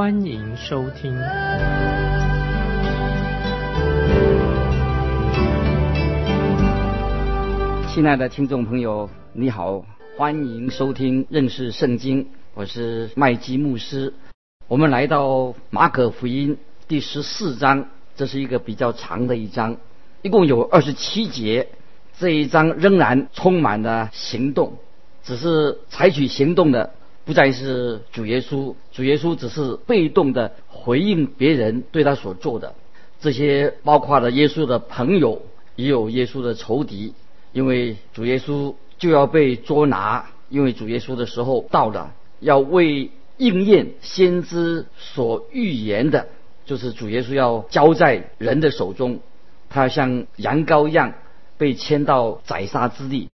欢迎收听。亲爱的听众朋友，你好。欢迎收听认识圣经，我是麦基牧师。我们来到马可福音第十四章，这是一个比较长的一章，一共有二十七节。这一章仍然充满了行动，只是采取行动的不再是主耶稣，主耶稣只是被动的回应别人对他所做的。这些包括了耶稣的朋友，也有耶稣的仇敌，因为主耶稣。就要被捉拿，因为主耶稣的时候到了，要为应验先知所预言的，就是主耶稣要交在人的手中，他像羊羔一样被牵到宰杀之地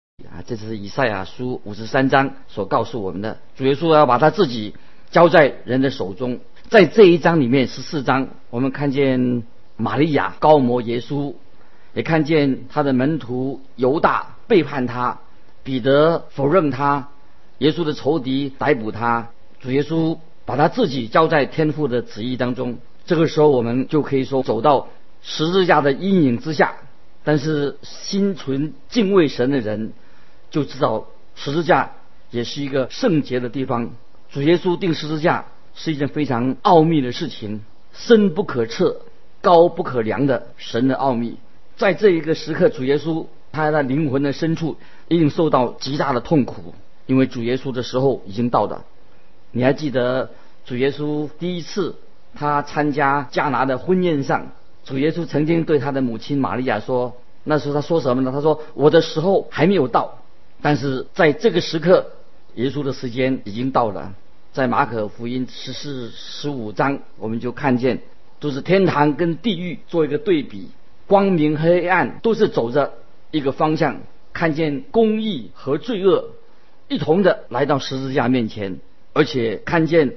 这是以赛亚书五十三章所告诉我们的，主耶稣要把他自己交在人的手中。在这一章里面十四章，我们看见玛利亚高摩耶稣，也看见他的门徒犹大背叛他。彼得否认他，耶稣的仇敌逮捕他，主耶稣把他自己交在天父的旨意当中。这个时候，我们就可以说走到十字架的阴影之下。但是心存敬畏神的人就知道，十字架也是一个圣洁的地方。主耶稣定十字架是一件非常奥秘的事情，深不可测、高不可量的神的奥秘。在这一个时刻，主耶稣。他在灵魂的深处一定受到极大的痛苦，因为主耶稣的时候已经到了。你还记得主耶稣第一次他参加迦拿的婚宴上，主耶稣曾经对他的母亲玛利亚说：“那时候他说什么呢？他说我的时候还没有到，但是在这个时刻，耶稣的时间已经到了。”在马可福音十四、十五章，我们就看见都是天堂跟地狱做一个对比，光明黑暗都是走着。一个方向，看见公义和罪恶一同的来到十字架面前，而且看见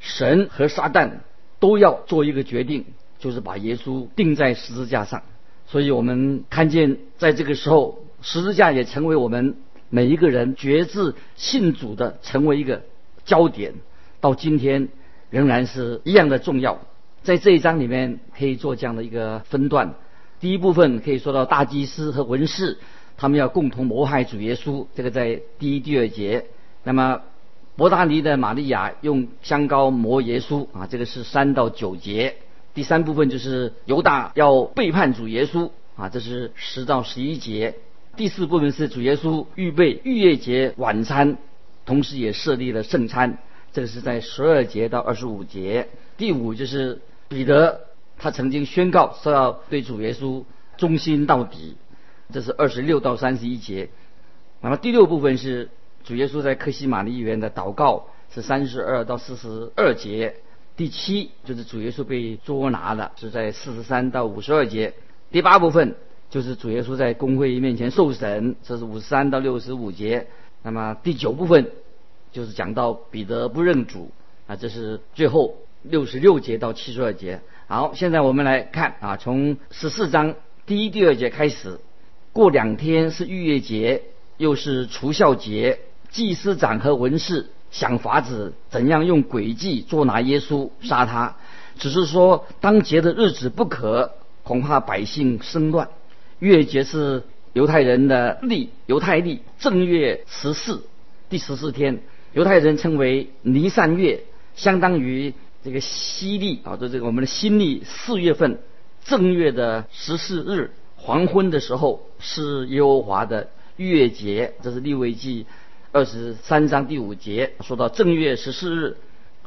神和撒旦都要做一个决定，就是把耶稣钉在十字架上。所以我们看见，在这个时候，十字架也成为我们每一个人决志信主的成为一个焦点。到今天仍然是一样的重要。在这一章里面，可以做这样的一个分段。第一部分可以说到大祭司和文士，他们要共同谋害主耶稣，这个在第一、第二节。那么伯大尼的玛利亚用香膏磨耶稣啊，这个是三到九节。第三部分就是犹大要背叛主耶稣啊，这是十到十一节。第四部分是主耶稣预备逾越节晚餐，同时也设立了圣餐，这个是在十二节到二十五节。第五就是彼得。他曾经宣告说要对主耶稣忠心到底，这是二十六到三十一节。那么第六部分是主耶稣在克西玛丽园的祷告，是三十二到四十二节。第七就是主耶稣被捉拿了，是在四十三到五十二节。第八部分就是主耶稣在公会面前受审，这是五十三到六十五节。那么第九部分就是讲到彼得不认主，啊，这是最后六十六节到七十二节。好，现在我们来看啊，从十四章第一、第二节开始。过两天是逾越节，又是除孝节，祭司长和文士想法子怎样用诡计捉拿耶稣，杀他。只是说当节的日子不可，恐怕百姓生乱。月节是犹太人的历，犹太历正月十四，第十四天，犹太人称为尼散月，相当于。这个西历啊，就这个我们的新历四月份正月的十四日黄昏的时候是耶和华的月节，这是利未记二十三章第五节说到正月十四日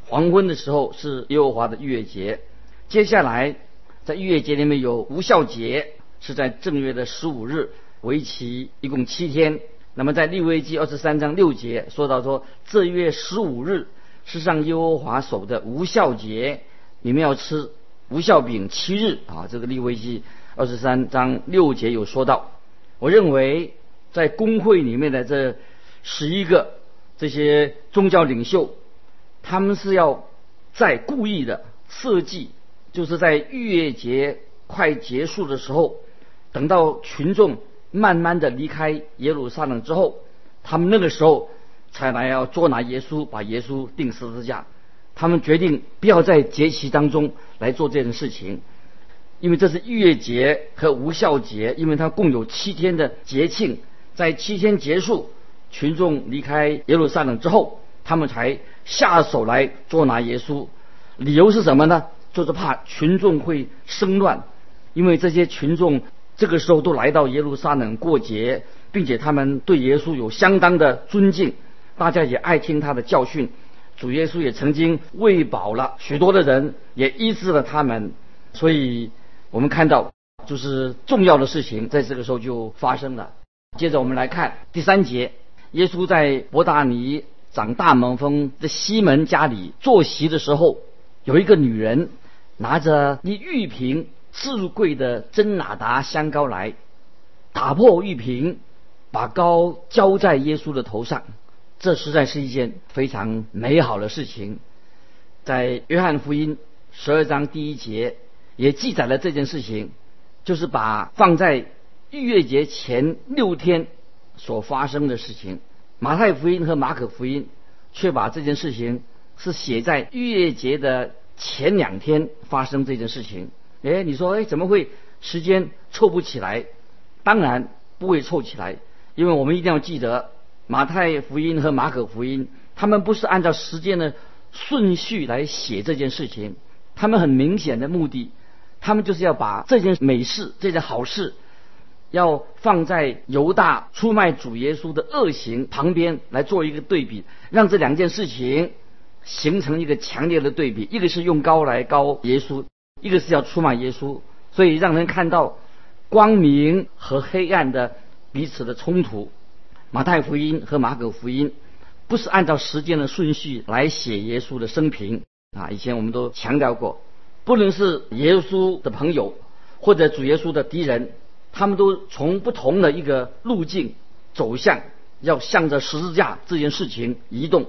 黄昏的时候是耶和华的月节。接下来在月节里面有无效节，是在正月的十五日，为期一共七天。那么在利未记二十三章六节说到说这月十五日。是上耶和华守的无效节，你们要吃无效饼七日啊，这个利未记二十三章六节有说到。我认为在工会里面的这十一个这些宗教领袖，他们是要在故意的设计，就是在逾越节快结束的时候，等到群众慢慢的离开耶路撒冷之后，他们那个时候才来要捉拿耶稣，把耶稣钉十字架。他们决定不要在节期当中来做这件事情，因为这是逾越节和无效节，因为它共有七天的节庆，在七天结束，群众离开耶路撒冷之后，他们才下手来捉拿耶稣。理由是什么呢？就是怕群众会生乱，因为这些群众这个时候都来到耶路撒冷过节，并且他们对耶稣有相当的尊敬，大家也爱听他的教训。主耶稣也曾经喂饱了许多的人，也医治了他们，所以我们看到就是重要的事情在这个时候就发生了。接着我们来看第三节，耶稣在伯大尼长大门风的西门家里坐席的时候，有一个女人拿着一玉瓶至贵的真哪达香膏来，打破玉瓶，把膏浇在耶稣的头上。这实在是一件非常美好的事情，在约翰福音十二章第一节也记载了这件事情，就是把放在逾越节前六天所发生的事情。马太福音和马可福音却把这件事情是写在逾越节的前两天发生这件事情。哎，你说，哎，怎么会时间凑不起来？当然不会凑起来，因为我们一定要记得。马太福音和马可福音，他们不是按照时间的顺序来写这件事情，他们很明显的目的，他们就是要把这件美事、这件好事，要放在犹大出卖主耶稣的恶行旁边来做一个对比，让这两件事情形成一个强烈的对比。一个是用高来高耶稣，一个是要出卖耶稣，所以让人看到光明和黑暗的彼此的冲突。马太福音和马可福音不是按照时间的顺序来写耶稣的生平啊！以前我们都强调过，不论是耶稣的朋友或者主耶稣的敌人，他们都从不同的一个路径走向，要向着十字架这件事情移动。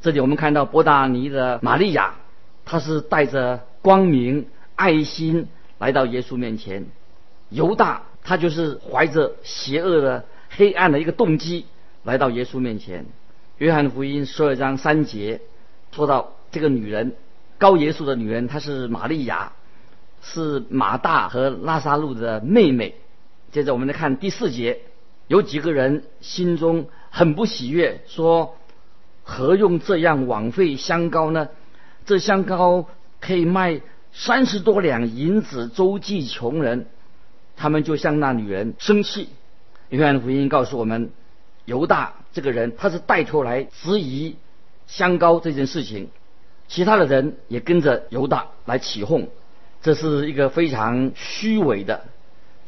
这里我们看到伯达尼的玛利亚，她是带着光明爱心来到耶稣面前；犹大他就是怀着邪恶的。黑暗的一个动机来到耶稣面前。约翰福音十二章三节说到这个女人，高耶稣的女人，她是玛利亚，是马大和拉萨路的妹妹。接着我们来看第四节，有几个人心中很不喜悦，说何用这样枉费香膏呢？这香膏可以卖三十多两银子周济穷人。他们就向那女人生气。约翰福音告诉我们，犹大这个人他是带头来质疑香膏这件事情，其他的人也跟着犹大来起哄，这是一个非常虚伪的、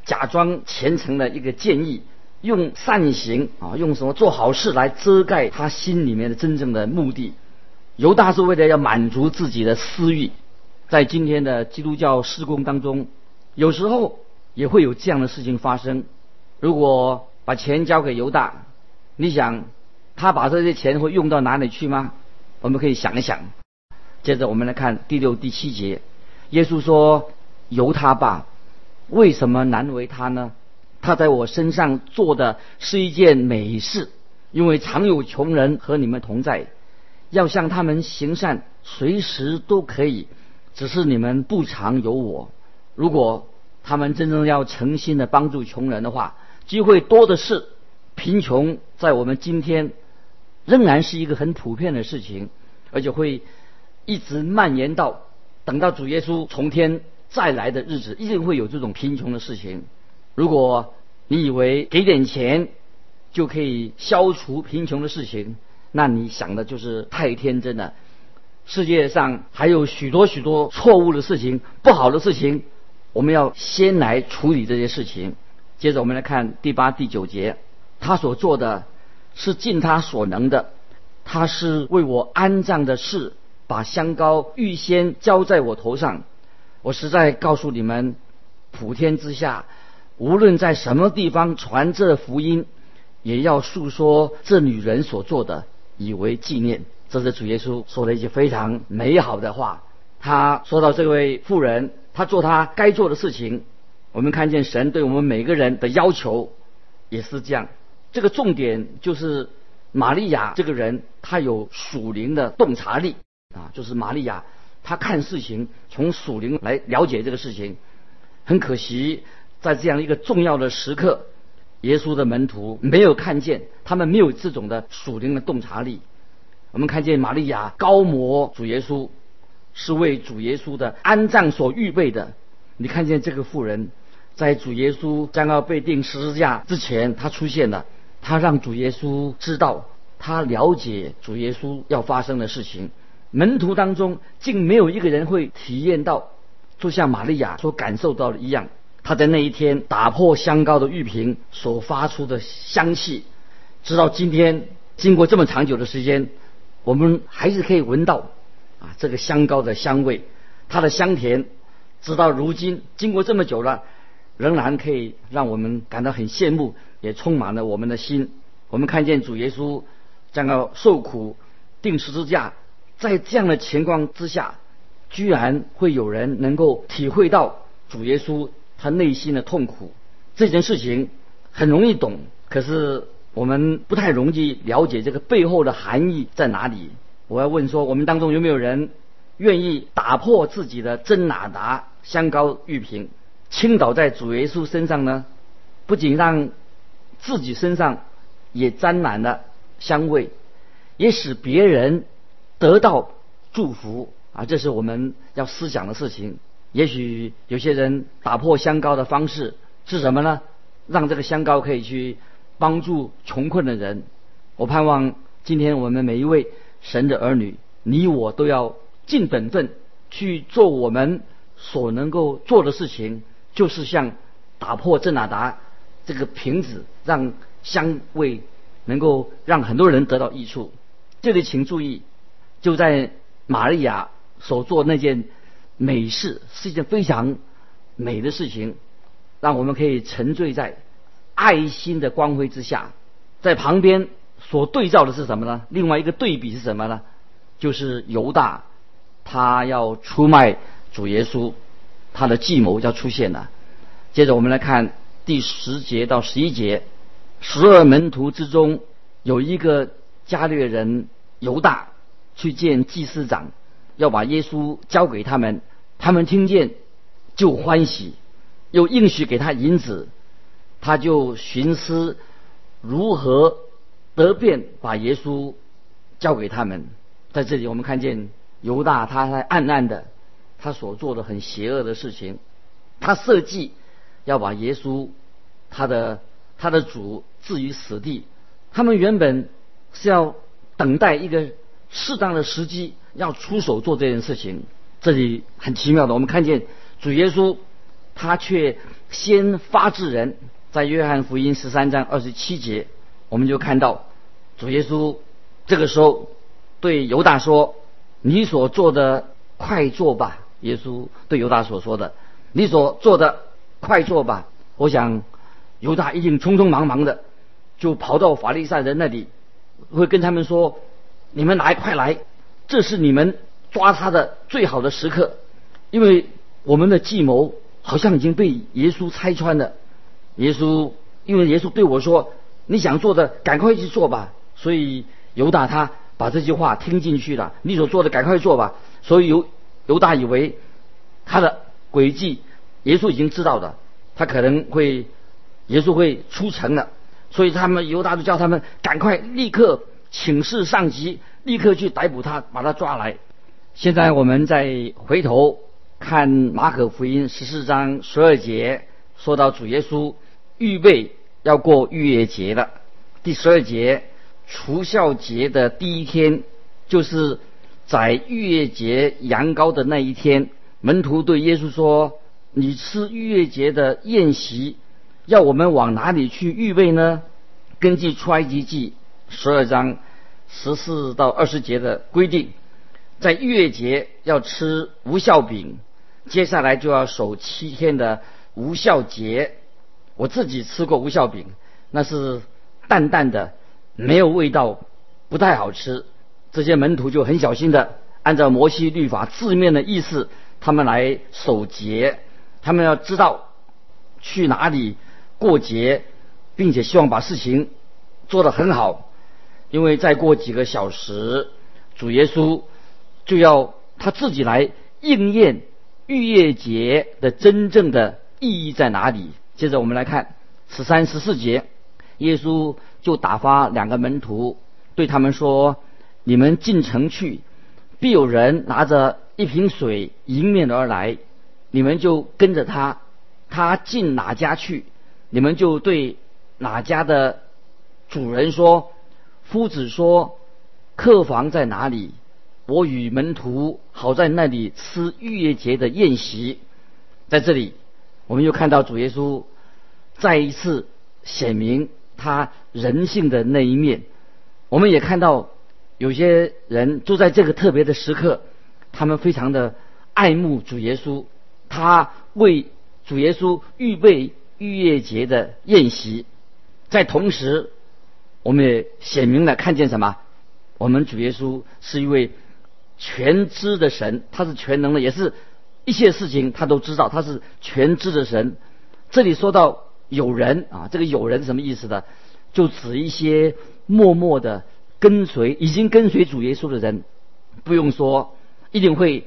假装虔诚的一个建议，用善行啊，用什么做好事来遮盖他心里面的真正的目的。犹大是为了要满足自己的私欲，在今天的基督教施工当中，有时候也会有这样的事情发生。如果把钱交给犹大，你想他把这些钱会用到哪里去吗？我们可以想一想。接着我们来看第六、第七节，耶稣说：“由他吧，为什么难为他呢？他在我身上做的是一件美事，因为常有穷人和你们同在，要向他们行善，随时都可以，只是你们不常有我。如果他们真正要诚心的帮助穷人的话，机会多的是，贫穷在我们今天仍然是一个很普遍的事情，而且会一直蔓延到等到主耶稣从天再来的日子，一定会有这种贫穷的事情。如果你以为给点钱就可以消除贫穷的事情，那你想的就是太天真了。世界上还有许多许多错误的事情、不好的事情，我们要先来处理这些事情。接着我们来看第八、第九节，他所做的是尽他所能的，他是为我安葬的事，把香膏预先浇在我头上，我实在告诉你们，普天之下，无论在什么地方传这福音，也要诉说这女人所做的，以为纪念。这是主耶稣说的一句非常美好的话。他说到这位妇人，她做她该做的事情。我们看见神对我们每个人的要求也是这样。这个重点就是玛利亚这个人，她有属灵的洞察力啊，就是玛利亚她看事情从属灵来了解这个事情。很可惜，在这样一个重要的时刻，耶稣的门徒没有看见，他们没有这种的属灵的洞察力。我们看见玛利亚高摩主耶稣。是为主耶稣的安葬所预备的。你看见这个妇人，在主耶稣将要被钉十字架之前，她出现了。她让主耶稣知道，他了解主耶稣要发生的事情。门徒当中竟没有一个人会体验到，就像玛利亚所感受到的一样。她在那一天打破香膏的玉瓶所发出的香气，直到今天，经过这么长久的时间，我们还是可以闻到。啊，这个香膏的香味，它的香甜，直到如今，经过这么久了，仍然可以让我们感到很羡慕，也充满了我们的心。我们看见主耶稣将要受苦、钉十字架，在这样的情况之下，居然会有人能够体会到主耶稣他内心的痛苦。这件事情很容易懂，可是我们不太容易了解这个背后的含义在哪里。我要问说，我们当中有没有人愿意打破自己的真哪达香膏玉瓶，倾倒在主耶稣身上呢？不仅让自己身上也沾满了香味，也使别人得到祝福啊！这是我们要思想的事情。也许有些人打破香膏的方式是什么呢？让这个香膏可以去帮助穷困的人。我盼望今天我们每一位。神的儿女，你我都要尽本分去做我们所能够做的事情，就是像打破正拿达这个瓶子，让香味能够让很多人得到益处。这里请注意，就在玛利亚所做那件美事，是一件非常美的事情，让我们可以沉醉在爱心的光辉之下，在旁边。所对照的是什么呢？另外一个对比是什么呢？就是犹大，他要出卖主耶稣，他的计谋要出现了。接着我们来看第十节到十一节，十二门徒之中有一个加略人犹大去见祭司长，要把耶稣交给他们。他们听见就欢喜，又应许给他银子，他就寻思如何。得便把耶稣交给他们，在这里我们看见犹大他在暗暗的，他所做的很邪恶的事情，他设计要把耶稣他的他的主置于死地。他们原本是要等待一个适当的时机要出手做这件事情。这里很奇妙的，我们看见主耶稣他却先发制人，在约翰福音十三章二十七节。我们就看到主耶稣这个时候对犹大说：“你所做的，快做吧。”耶稣对犹大所说的：“你所做的，快做吧。”我想犹大一定匆匆忙忙的就跑到法利赛人那里，会跟他们说：“你们来，快来！这是你们抓他的最好的时刻，因为我们的计谋好像已经被耶稣拆穿了。”耶稣因为耶稣对我说。你想做的，赶快去做吧。所以犹大他把这句话听进去了。你所做的，赶快做吧。所以犹犹大以为他的诡计，耶稣已经知道的，他可能会耶稣会出城了。所以他们犹大就叫他们赶快立刻请示上级，立刻去逮捕他，把他抓来。现在我们再回头看马可福音十四章十二节，说到主耶稣预备。要过逾越节了，第十二节除孝节的第一天，就是在逾越节羊羔的那一天。门徒对耶稣说：“你吃逾越节的宴席，要我们往哪里去预备呢？”根据出埃及记十二章十四到二十节的规定，在逾越节要吃无孝饼，接下来就要守七天的无效节。我自己吃过无效饼，那是淡淡的，没有味道，不太好吃。这些门徒就很小心的按照摩西律法字面的意思，他们来守节。他们要知道去哪里过节，并且希望把事情做得很好，因为再过几个小时，主耶稣就要他自己来应验逾越节的真正的意义在哪里。接着我们来看十三、十四节，耶稣就打发两个门徒，对他们说：“你们进城去，必有人拿着一瓶水迎面而来。”你们就跟着他，他进哪家去，你们就对哪家的主人说：“夫子说，客房在哪里？我与门徒好在那里吃逾越节的宴席。”在这里，我们又看到主耶稣再一次显明他人性的那一面。我们也看到有些人就在这个特别的时刻，他们非常的爱慕主耶稣。他为主耶稣预备逾越节的宴席，在同时，我们也显明了看见什么？我们主耶稣是一位全知的神，他是全能的，也是一切事情他都知道，他是全知的神。这里说到有人啊，这个有人什么意思呢？就指一些默默的跟随、已经跟随主耶稣的人，不用说，一定会。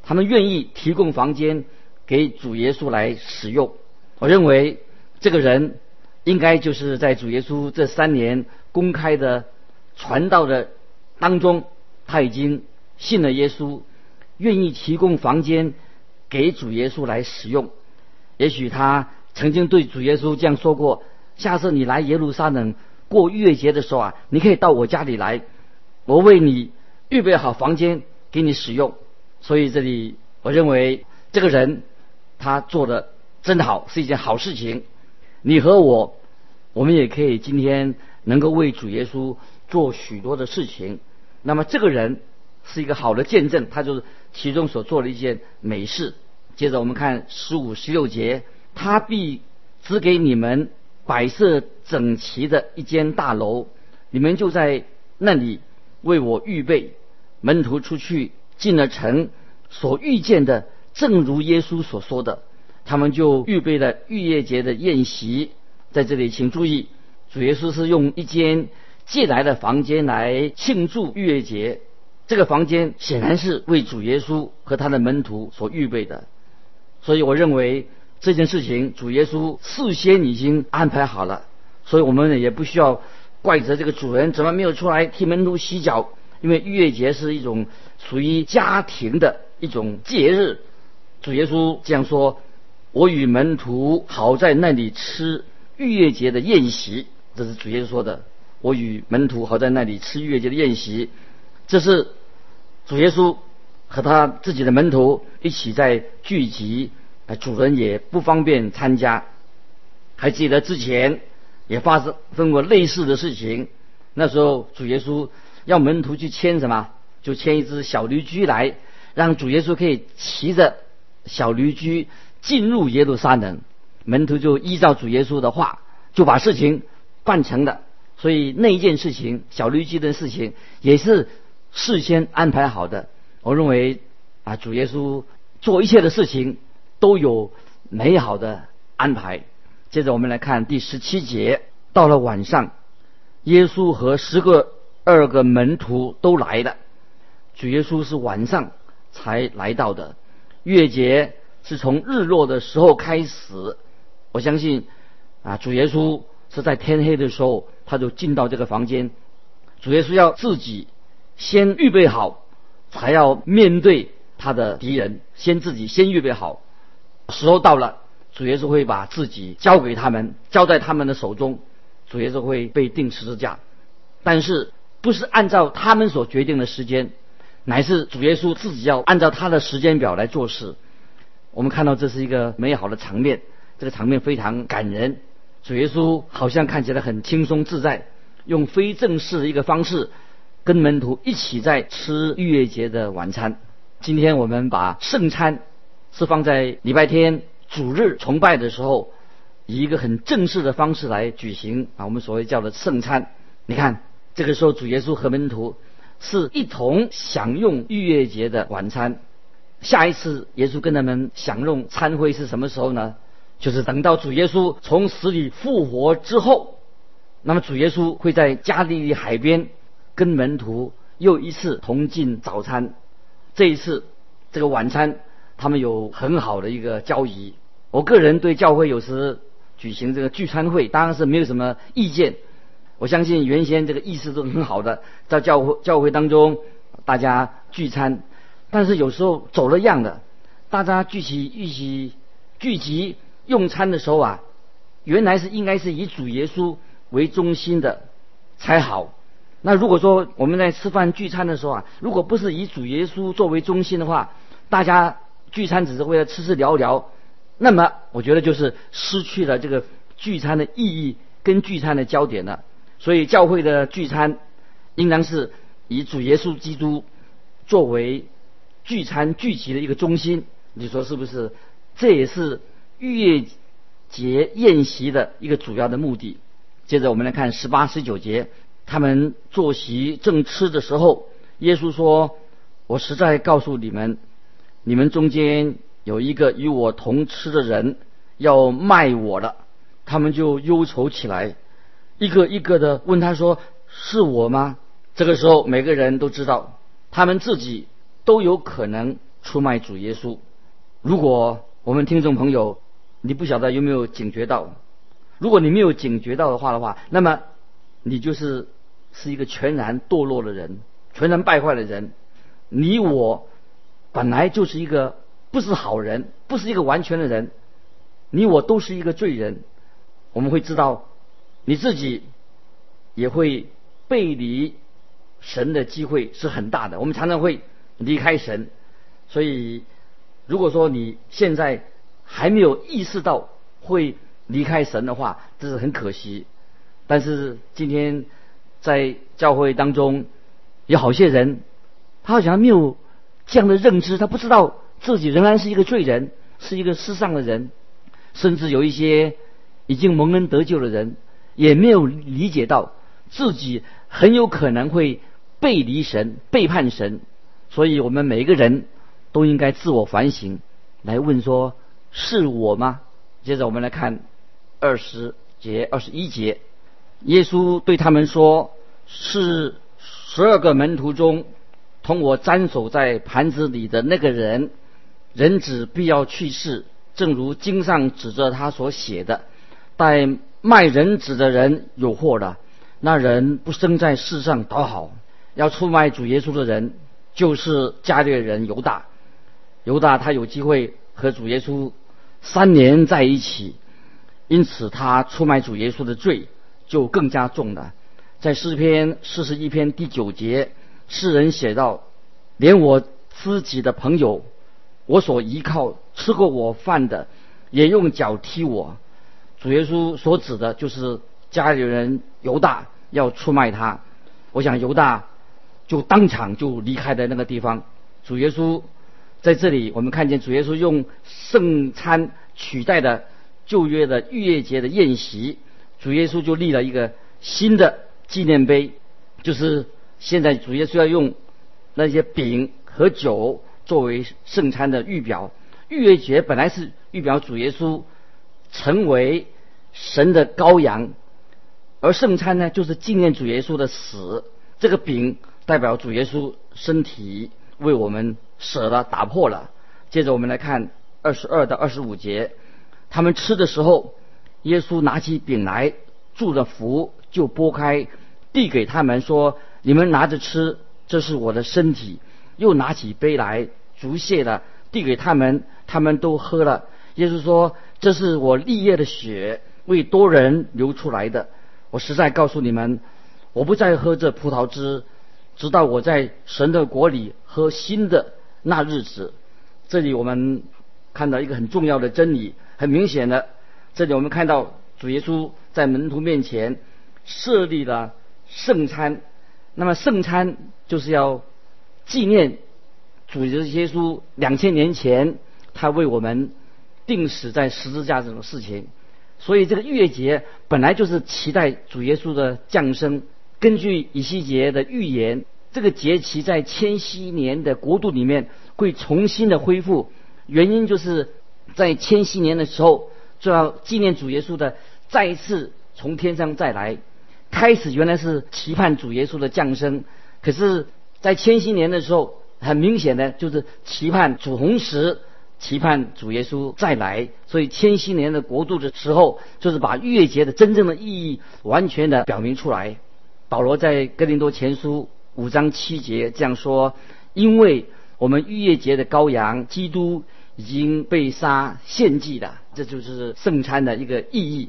他们愿意提供房间给主耶稣来使用。我认为这个人应该就是在主耶稣这三年公开的传道的当中，他已经信了耶稣，愿意提供房间给主耶稣来使用。也许他曾经对主耶稣这样说过：“下次你来耶路撒冷过月节的时候啊，你可以到我家里来，我为你预备好房间给你使用。”所以这里，我认为这个人他做的真好，是一件好事情。你和我，我们也可以今天能够为主耶稣做许多的事情。那么这个人是一个好的见证，他就是其中所做的一件美事。接着我们看十五、十六节，他必只给你们摆设整齐的一间大楼，你们就在那里为我预备。门徒出去。进了城，所遇见的正如耶稣所说的，他们就预备了逾越节的宴席。在这里，请注意，主耶稣是用一间借来的房间来庆祝逾越节。这个房间显然是为主耶稣和他的门徒所预备的。所以，我认为这件事情主耶稣事先已经安排好了。所以我们也不需要怪责这个主人怎么没有出来替门徒洗脚。因为逾越节是一种属于家庭的一种节日，主耶稣这样说：“我与门徒好在那里吃逾越节的宴席。”这是主耶稣说的。我与门徒好在那里吃逾越节的宴席，这是主耶稣和他自己的门徒一起在聚集，主人也不方便参加。还记得之前也发生过类似的事情，那时候主耶稣。要门徒去牵什么？就牵一只小驴驹来，让主耶稣可以骑着小驴驹进入耶路撒冷。门徒就依照主耶稣的话，就把事情办成了。所以那一件事情，小驴驹的事情也是事先安排好的。我认为啊，主耶稣做一切的事情都有美好的安排。接着我们来看第十七节，到了晚上，耶稣和十个。二个门徒都来了，主耶稣是晚上才来到的。月节是从日落的时候开始。我相信啊，主耶稣是在天黑的时候他就进到这个房间。主耶稣要自己先预备好，才要面对他的敌人，先自己先预备好。时候到了，主耶稣会把自己交给他们，交在他们的手中。主耶稣会被钉十字架，但是。不是按照他们所决定的时间，乃是主耶稣自己要按照他的时间表来做事。我们看到这是一个美好的场面，这个场面非常感人。主耶稣好像看起来很轻松自在，用非正式的一个方式跟门徒一起在吃逾越节的晚餐。今天我们把圣餐是放在礼拜天主日崇拜的时候，以一个很正式的方式来举行啊，我们所谓叫的圣餐。你看，这个时候主耶稣和门徒是一同享用逾越节的晚餐。下一次耶稣跟他们享用餐会是什么时候呢？就是等到主耶稣从死里复活之后，那么主耶稣会在加利利海边跟门徒又一次同进早餐。这一次这个晚餐，他们有很好的一个交谊。我个人对教会有时举行这个聚餐会，当然是没有什么意见。我相信原先这个意思都很好的，在教会教会当中大家聚餐，但是有时候走了样的，大家聚集一起聚集用餐的时候啊，原来是应该是以主耶稣为中心的才好。那如果说我们在吃饭聚餐的时候啊，如果不是以主耶稣作为中心的话，大家聚餐只是为了吃吃聊聊，那么我觉得就是失去了这个聚餐的意义跟聚餐的焦点了。所以教会的聚餐，应当是以主耶稣基督作为聚餐聚集的一个中心。你说是不是？这也是逾越节宴席的一个主要的目的。接着我们来看十八、十九节，他们坐席正吃的时候，耶稣说：“我实在告诉你们，你们中间有一个与我同吃的人要卖我了。”他们就忧愁起来。一个一个的问他说：“是我吗？”这个时候，每个人都知道，他们自己都有可能出卖主耶稣。如果我们听众朋友，你不晓得有没有警觉到？如果你没有警觉到的话的话，那么你就是是一个全然堕落的人，全然败坏的人。你我本来就是一个不是好人，不是一个完全的人。你我都是一个罪人。我们会知道。你自己也会背离神的机会是很大的。我们常常会离开神，所以如果说你现在还没有意识到会离开神的话，这是很可惜。但是今天在教会当中有好些人，他好像没有这样的认知，他不知道自己仍然是一个罪人，是一个世上的人，甚至有一些已经蒙恩得救的人。也没有理解到自己很有可能会背离神、背叛神，所以我们每一个人都应该自我反省，来问说：是我吗？接着我们来看二十节、二十一节，耶稣对他们说：是十二个门徒中同我沾手在盘子里的那个人，人子必要去世，正如经上指着他所写的，待。卖人子的人有祸了，那人不生在世上倒好。要出卖主耶稣的人，就是加略人犹大。犹大他有机会和主耶稣三年在一起，因此他出卖主耶稣的罪就更加重了。在诗篇四十一篇第九节，诗人写道：“连我自己的朋友，我所依靠吃过我饭的，也用脚踢我。”主耶稣所指的就是家里人犹大要出卖他，我想犹大就当场就离开的那个地方。主耶稣在这里，我们看见主耶稣用圣餐取代的旧约的逾越节的宴席，主耶稣就立了一个新的纪念碑，就是现在主耶稣要用那些饼和酒作为圣餐的预表。逾越节本来是预表主耶稣。成为神的羔羊，而圣餐呢，就是纪念主耶稣的死。这个饼代表主耶稣身体为我们舍了、打破了。接着我们来看二十二到二十五节，他们吃的时候，耶稣拿起饼来，祝了福，就拨开，递给他们说：“你们拿着吃，这是我的身体。”又拿起杯来，足谢了，递给他们，他们都喝了。耶稣说。这是我立业的血，为多人流出来的。我实在告诉你们，我不再喝这葡萄汁，直到我在神的国里喝新的那日子。这里我们看到一个很重要的真理，很明显的，这里我们看到主耶稣在门徒面前设立了圣餐。那么圣餐就是要纪念主耶稣两千年前。他为我们定死在十字架这种事情。所以这个逾越节本来就是期待主耶稣的降生。根据以西结的预言，这个节期在千禧年的国度里面会重新的恢复。原因就是在千禧年的时候，就要纪念主耶稣的再一次从天上再来。开始原来是期盼主耶稣的降生，可是，在千禧年的时候，很明显的就是期盼主红石期盼主耶稣再来。所以千禧年的国度的时候，就是把逾越节的真正的意义完全的表明出来。保罗在哥林多前书五章七节这样说：“因为我们逾越节的羔羊基督已经被杀献祭了，这就是圣餐的一个意义。”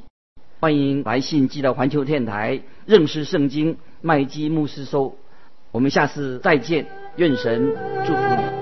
欢迎来信寄到环球电台认识圣经麦基牧师收。我们下次再见，愿神祝福你。